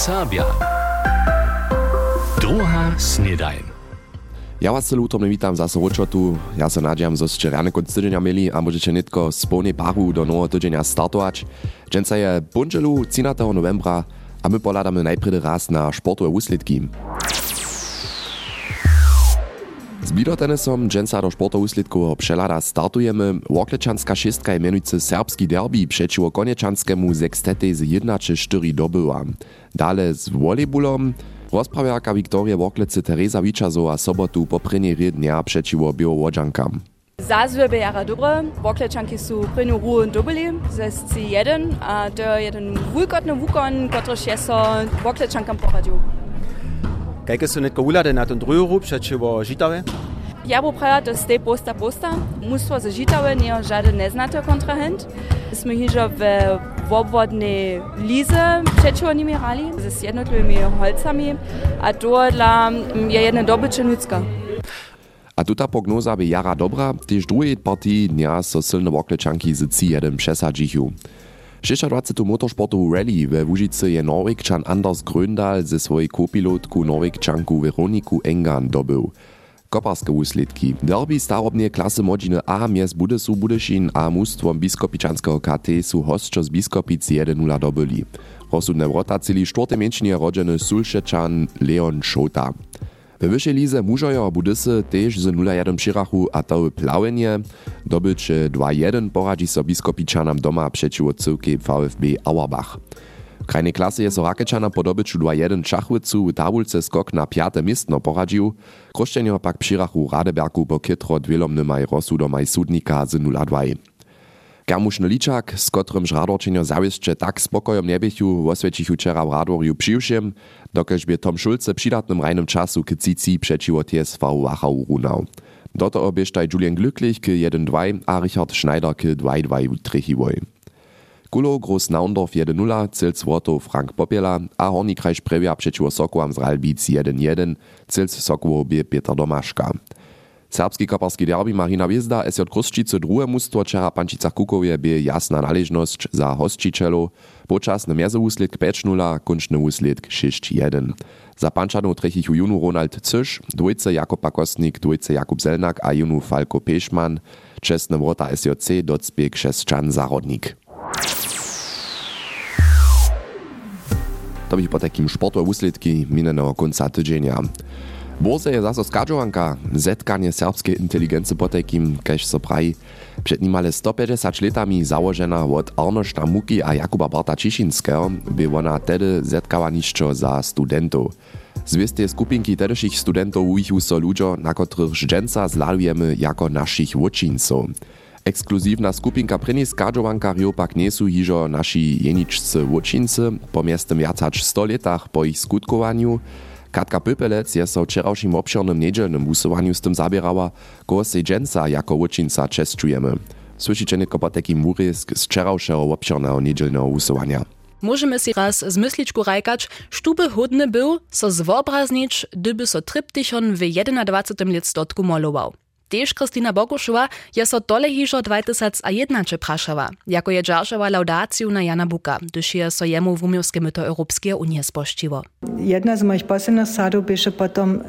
Sábia. Druhá snedajn. Ja vás celú útomne vítam zase v odšotu. Ja sa nádejam, že ste ráne konc týdňa mieli a môžete netko z plnej baru do nového týdňa startovať. Dnes je pondelú 13. novembra a my pohľadáme najprv raz na športové úsledky. Z bidotenesom dżęca do sportowe uslidkowo przelada startujemy. Woklečanská šestka je menujúce serbski derby przeciwko koniečanskému sextete z 1 czy 4 dobyła. Dale z volejbolom Rozprawiarka Wiktoria Woklece Teresa Wiczazowa sobotu po prvnej dnia przeciwko Białowodżankam. Zazwy jara dobre, Woklečanki są prynju ruę dobili, ze C1, a to jeden wulkotny wukon, który się so Woklečankam poradził. Kajke są netko ulade na ten drugi rób przeciwko Żitawe? Ja bo praja to stej posta posta, mnóstwo ze Żitawe nie żaden neznaty kontrahent. Jsme hižo w obvodnej lize przeciwko nimi rali, z jednotliwymi holcami, a to dla je jedna dobycze ludzka. A tuta prognoza by jara dobra, tyż drugiej partii dnia so silne Woklečanki z C1 przesadzichu. 26. motorsportu rally we Łużycy je Norwegčan Anders Gröndal ze swojej kopilotku Norwegčanku Weroniku Engan dobył. Koparskie uslidki. Derby starobnie klasy modziny A mies Budesu Budešin a mustwom biskopičanského KT su hostčo z biskopic 1-0 dobyli. Rozsudne wrota cili czwarty mięcznie rodzeny Sulšečan Leon Šota. We wyższej lize mużojo a Budysy też z 0-1 przyrachu a to plałenie. Dobyć 2-1 poradzi so biskopičanam doma przeciwko cyłki VfB Auerbach. W krajnej klasy je so Rakečana po dobyciu 2-1 Čachwycu w tabulce skok na piate miestno poradził. Krošćenjo pak przyrachu Radebergu po kytro dwielomnymaj rozsudomaj sudnika z 0-2. Germušny ličak, z kotrym žradorčenjo zawisće tak spokojom nebiechu, osvečichu včera w Radorju přiwšiem, dokež by Tom Schulze přidatnym rajnym czasu k cici przeciwo TSV Wachau runał. Do toho bieżtaj Julian Glücklich k 1-2 a Richard Schneider k 2-2 trechiwoj. Kulo Groß Naundorf 1-0, Cils Woto Frank Popiela a Horni Krajš prewia przeciwko Sokłam z Ralbic 1-1, Cils Sokłowie Peter Domaszka. Serbski koparski derby Marina Wiezda SJ Kruszčice drugie mustwo Čera Pančica Kukowie bie jasna należność za hostčicelo, počasny mezowuslid 5-0, kunčny wuslid 6-1. Za Pančanów trechichu junu Ronald Cysz, dwójce Jakub Pakosnik, dwójce Jakub Zelnak a junu Falko Pešman, czesne wrota SJC docbieg Krzeszczan Zarodnik. To by po takim sportu uslidki minionego końca tydzienia. Borze je zaso skadżowanka, zetkanie serbskiej inteligencji po takim, kaž so praji, przed nimale 150 letami założena od Arnošta Muki a Jakuba Barta Ciszynskiego, by ona tedy zetkała niszczo za studentów. Zwiestie skupinki tedeszych studentów uichu so ludzo, na których dżęca zladujemy jako naszych łoczyńców. Ekskluzivna skupinka preni skadžowankarjo pak niesu hižo naši jeničcy łoczyńcy po miestem viac hač 100 letach po ich skutkowaniu. Katka Pöpelec je so wczorajszym obširnym niedzielnym głosowaniu z tym zabierała, koło sej dżęca jako łoczyńca czeszczujemy. Słyszycie tylko po takim urysk z wczorajszego obširnego niedzielnego głosowania. Możemy si raz z myśliczku rajkać, sztuby hodny był, so zwobraznić, gdyby so tryptychon w 21 lat stotku molował. Tež Kristina Bogušova je so tole hižo 2001 prašava, jako je džaržava laudaciju na Jana Buka, gdyż je so jemu w umiowskie myto Europskie Unie spościło. Jedna z moich poslednych sadów byše potom,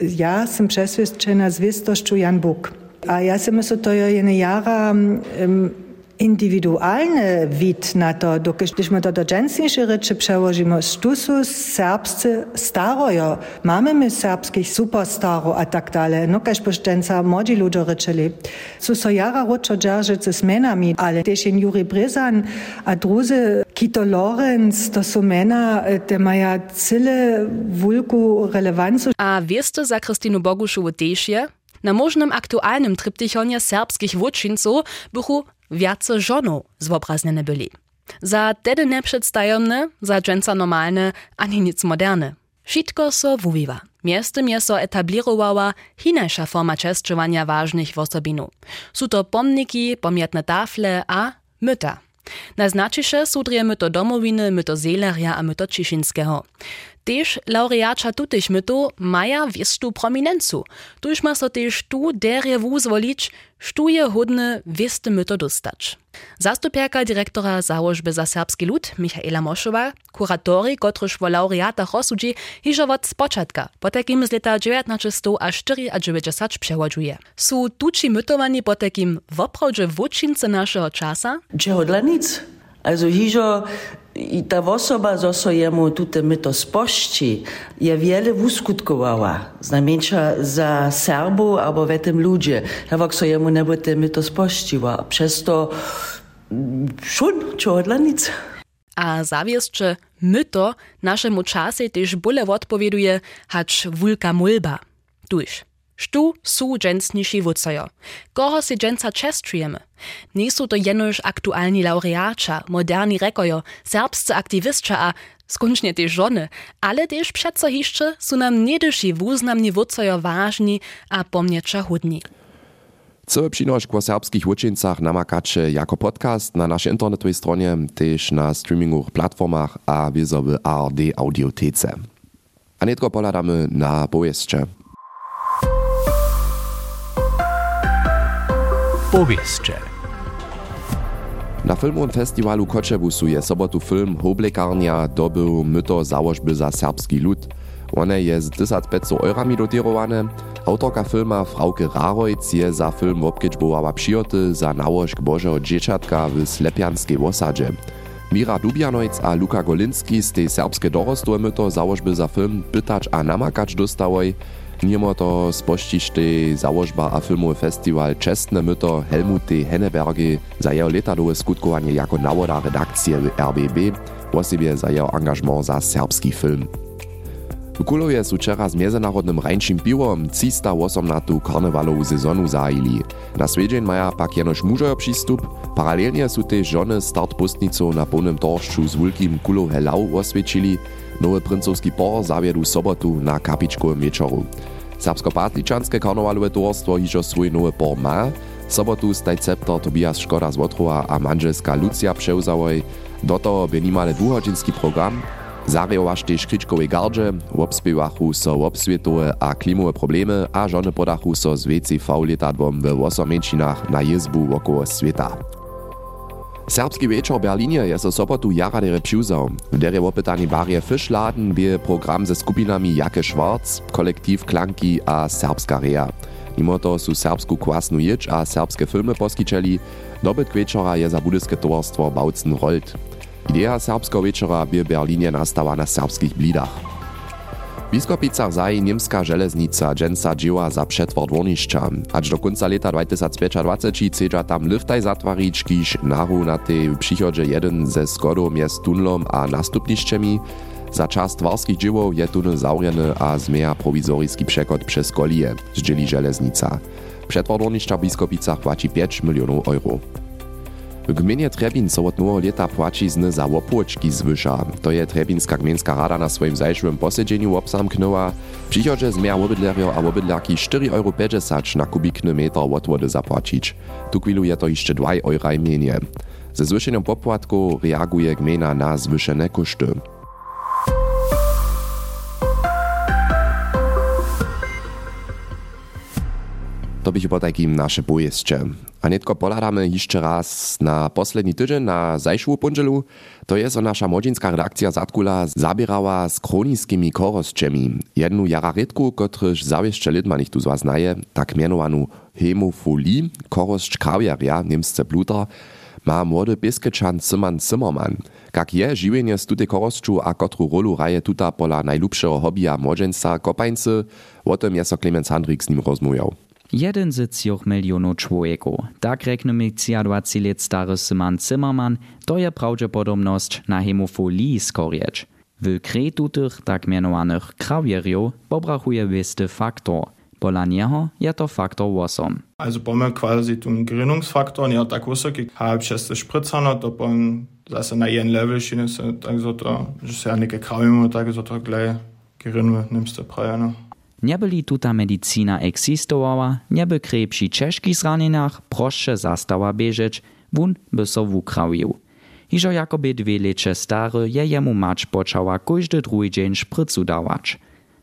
ja sam przesvědčena zwistošću Jan Buk. A ja si myslím, to je jen jara um, indywidualny wid na to, dokiśmy to do dżęsniejsze rzeczy przełożymy. Tu są serbscy starojo, mamy my serbskich superstaro a tak dalej. No każ poszczęca młodzi ludzie rzeczyli. Su so jara roczo dzierżycy z menami, ale też Juri Bryzan, a druzy Kito Lorenz, to są mena, te mają cyle wulku relewancu. A wiesz to za Krystinu Boguszowu też je? Na możnym aktualnym tryptychonie serbskich wódczyńców bychu wiace żonów zwobraznene byli. Za tedy neprzedstawne, za dżęca normalne, ani nic moderne. Wszystko so wuwiwa. Miestem je so etablirowała hinajsza forma czeszczowania ważnych osobinów. Są to pomniki, pamiętne tafle a myta. Naznaczysze sudrije myto domowiny, myto Zeleria a myto Ciszynskiego. Tež laureača tutych mytu maja wiestu prominencu. Tuż ma so tež tu derje wuzwolić, Štuje hodne wieste my to dostać. Zastupierka dyrektora założby za serbski lud Michaela Moszowa, kuratori, kotryż wo laureatach rozsudzi, hiżo od spoczętka, po z lata 1900 aż 94 przechodzuje. Są tuci mytowani po takim w oprawdzie wódczynce naszego czasa? Czego dla nic? Also hižo i ta osoba, so jemu tute myto spošči, je wiele wuskutkovala. Znamenča za Serbu albo w tym ludzie. Hewak so jemu nebo te myto spoščiva. Przez to šun, čego dla nic. A zawieszcze myto naszemu czasie też bóle odpowieduje, hacz wulka mulba. Tuż. Štu su dżęsniejsi wódcojo? Koho si dżęsa čestujemy? Nie są to jenoż aktualni laureača, moderni rekojo, serbscy aktywistča a skończnie też żony, ale też przeco jeszcze są nam niedyši wuznamni wódcojo ważni a pomniecza hudni. Cały przynoś o serbskich uczyńcach namakacie jako podcast na naszej internetowej stronie, też na streamingowych platformach a wizowy ARD audiotece. A nie tylko poladamy na powieście. Na filmowym festiwalu Kočebusu je sobotu film Hoblekarnia dobył myto założby za serbski lud. One je z 1500 eurami dotirowane. Autorka filma Frauke Rarojc je za film obkedźbowała przyjoty za nałożk Bożego Dzieciatka w Slepianskiej osadzie. Mira Dubianojc a Luka Golinski z tej serbskie dorostłe myto założby za film pytać a namakać dostałoj, Mimo to spościć tej założba a filmowy festiwal Czestne myto Helmuty Hennebergy za jeho letadowe skutkowanie jako nawoda redakcje RBB, osobie za jeho angażment za serbski film. W Kulowie su wczera z międzynarodnym rańczym piwom 318 karnewalową sezonu zajili. Na swiedzień maja pak jenoż mużojo przystup, paralelnie su też żony start pustnicą na pełnym torszczu z wielkim kulow helau oswiecili, nowy princowski por zawiedu sobotu na kapiczkowym wieczoru. Serbsko-Patličanske karnewalowe towarstwo hižo swój nowy por ma. Sobotu staj Tobias Škoda z Wotrowa a manželska Lucia převzałoj. Do toho by dwuhodzinski program. Zariowaš tež kričkowej gardże, obspiewachu so obswietowe a klimowe problemy, a żony podachu so z WCV letadwom w osamieńczynach na jezbu wokoło świata. Serbski večer v Berlinie je so sobotu jarade repšuzal. V dere opetani barje Fischladen bil program ze skupinami Jake Schwarz, kolektiv Klanki a Serbska Rea. Mimo to su serbsku kvasnu ječ a serbske filme poskičeli, dobyt večera je za budyske tovarstvo Bautzen Rolt. Ideja serbského večera bil Berlinie nastala na serbských blidách. Biskopicach zaji niemska železnica džensa dzieła za przetwór dwornišća. Aż do końca lata 2025 chcedza tam liftaj zatwarić, kiż naru na tej przychodzie jeden ze skodom jest tunlom a nastupnišćemi. Za czas twarskich dziełów je tunel zaurjeny a zmieja prowizoryjski przekod przez kolie, zdzieli dwornišća w Biskopicach płaci 5 milionów euro. W gminie Trebin so od nowego leta płacizny za łopłoczki zwyża. To je Trebinska gminska rada na swoim zajszłym posiedzeniu obsamknęła. W przychodzie zmiar obydlerio a obydlarki 4,50 euro na kubikny metr od zapłacić. Tu chwilu je to jeszcze 2 euro mniej. Ze zwyżeniem popłatku reaguje gmina na zwyszene koszty. To bych po takim nasze pojeszcze. A netko poladamy jeszcze raz na posledni tydzień, na zajszłą pondzielu. To jest nasza młodzieńska redakcja Zatkula zabierała z kroniskimi korosczemi. Jedną jararytku, kotryż zawieszcze lidma nicht tu z was znaje, tak mianowaną hemofolii, koroscz kawiaria, niemsce bluter, ma młody biskyczan Simon Zimmermann. Jak je żywienie z tutej korosczu a kotru rolu raje tuta pola najlubszego hobbija młodzieńca kopańcy, o tym jest so Clemens Handrik z nim rozmawiał. Jeden z 3 milionów człowieków. Tak 23 lat stary Simon Zimmermann, to je prawdopodobność na hemofilii skorieć. W kretu tych tak mianowanych krawieriów pobrachuje wisty faktor. Pola niego je to faktor 8. Also mamy quasi ten Gerinnungsfaktor, nie tak wysoki, halb 6 Spritzerner, to pon zase na jeden level se tak so to, że se ja neke krawimy, tak so to gleich gerinnemy, nimmst du prajano. Nieby tuta medicina existowała, nieby krej przy czeskich zraneniach proszę zastała bieżeć, wun by so wukrawił. Hižo jakoby dwie lecze stary je jemu mać poczała każdy drugi dzień szprycu dawać.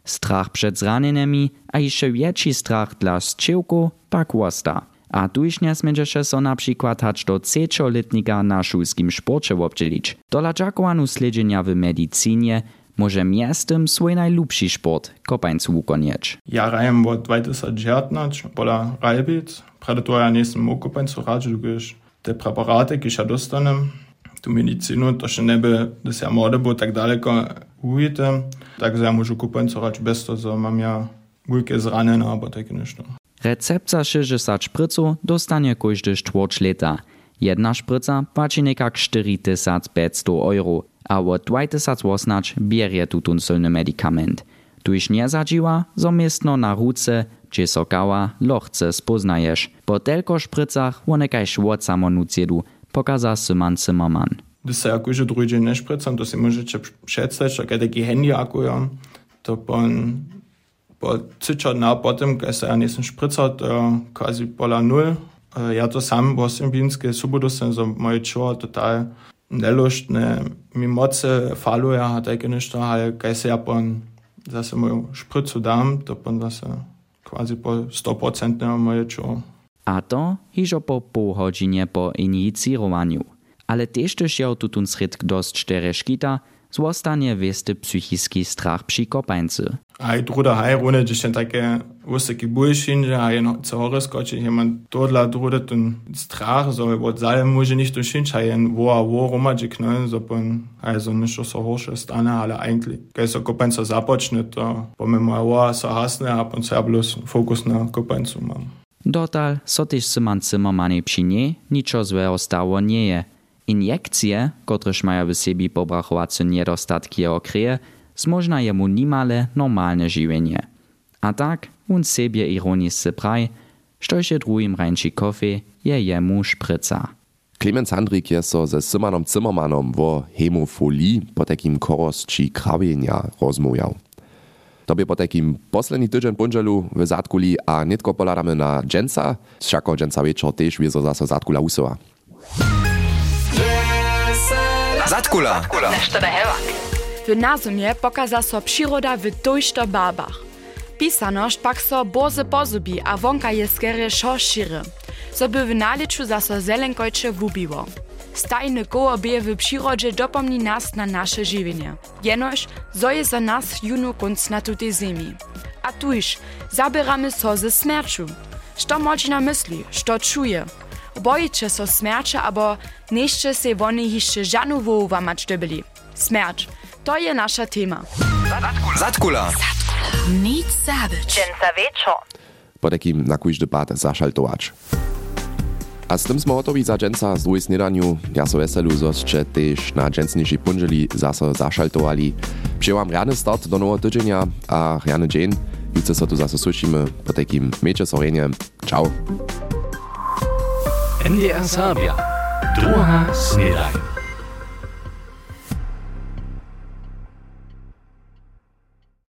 Strach przed zraneniami, a jeszcze większy strach dla zczyłku, pak wosta. A tuż nesmiedziše so na przykład hać do trzecioletnika na szulskim sporcie obdzielić. Do ladżakowanu sledzenia w medycynie może miastem swój najlubszy sport kopańcu ukonieć. Ja rajem od 2019 pola Rajbic, predator ja nisem mógł kopańcu radzić, gdyż te preparaty, które ja dostanem, tu medycynu, to się nie by, dass ja młody był tak daleko ujete, takže ja môžu kompenzovať bez toho, že mám ja wielkie zranenia albo takie niečo. Recept za 60 špricov dostanie každý štvrť leta. Jedna šprica płaci nekak 4500 euro, a od 2018 bierje tutun silny medikament. Tuż nie zadziła, zamiestno na ruce, či so lochce spoznajesz. Po telko špricach onekaj švot samonucjedu, pokaza Simon Zimmermann. Gdy se akože druhý deň nešpricam, to si môžete představiť, že keď taký handy akujem, to pon po třičo dna potom, keď sa ja nesem šprical, to quasi pola nul. Eh, ja to331 Subodossenzomaid seo total nellocht ne mi Moze Fallja hat egennecht ha geise Japan dat se ja sprit zu dam, dopan da se quasi po 100% nemajo čo. A to hižo po pohođenje po injicirovanju. Ale tež tež je tutun sredk dost štereškita, zostanie wiesty psychiski strach przy kopańcy. A i druga hajrune, gdzie się takie wysokie bullshinje, a jedno co horyskoczy, jemand dodla druga ten strach, so bo zale może nicht durch a jen wo a wo roma gdzie knallen, so pon, also nicht so hoch ist, ale eigentlich. Keď so kopańca započne, to pomimo wo so hasne, a pon se bloß fokus na kopańcu mam. Dotal, so też Simon Zimmermanie przy nie, niczo złego stało nie je. Injekcje, kotrež maja w sebi pobrachovace niedostatki okryje, zmožna jemu nimale normalne žiwienie. A tak, on sebie ironisce praj, štož je drugim rajnči kofe, je jemu šprica. Clemens Handrik je so ze Simanom Zimmermanom wo hemofolii po takim korosči krawienia rozmujał. Tobie po takim poslední tydzień punželu w Zatkuli a nitko poladamy na dżęca, všako dżęca wieczor też wiezo zase Zatkula Usowa. Zatkula. Nešto da hevak. W nazumie pokaza so przyroda w tojšto barbach. Pisaność pak so boze pozubi, a wonka je skere šo šire. So by w naliczu za so zelenkojcze wubiło. Stajny koło bie w przyrodzie dopomni nas na nasze żywienie. Jenoż, zo je za nas junu kunc na tutej ziemi. A tuż, zabieramy so ze smierciu. Što moci na myśli, što czuje. Bojicie so smiercia, abo nešte se woni jeszcze żadną wołu wamać dobili. Smierć. To je nasza tema. Zatkula. Nic zabić. Dżęca wieczor. Po takim na kujś debat zaszaltować. A z tym smo gotowi za dżęca z drugiej snedaniu. Ja so weselu, zoście też na dżęcniejszej punżeli zase zaszaltowali. Przyjęłam rany start do nowego tydzienia, a rany dzień. Jutro so tu zase słyszymy po takim sorenie. Ciao. NDR Sabia. Doha Snedain.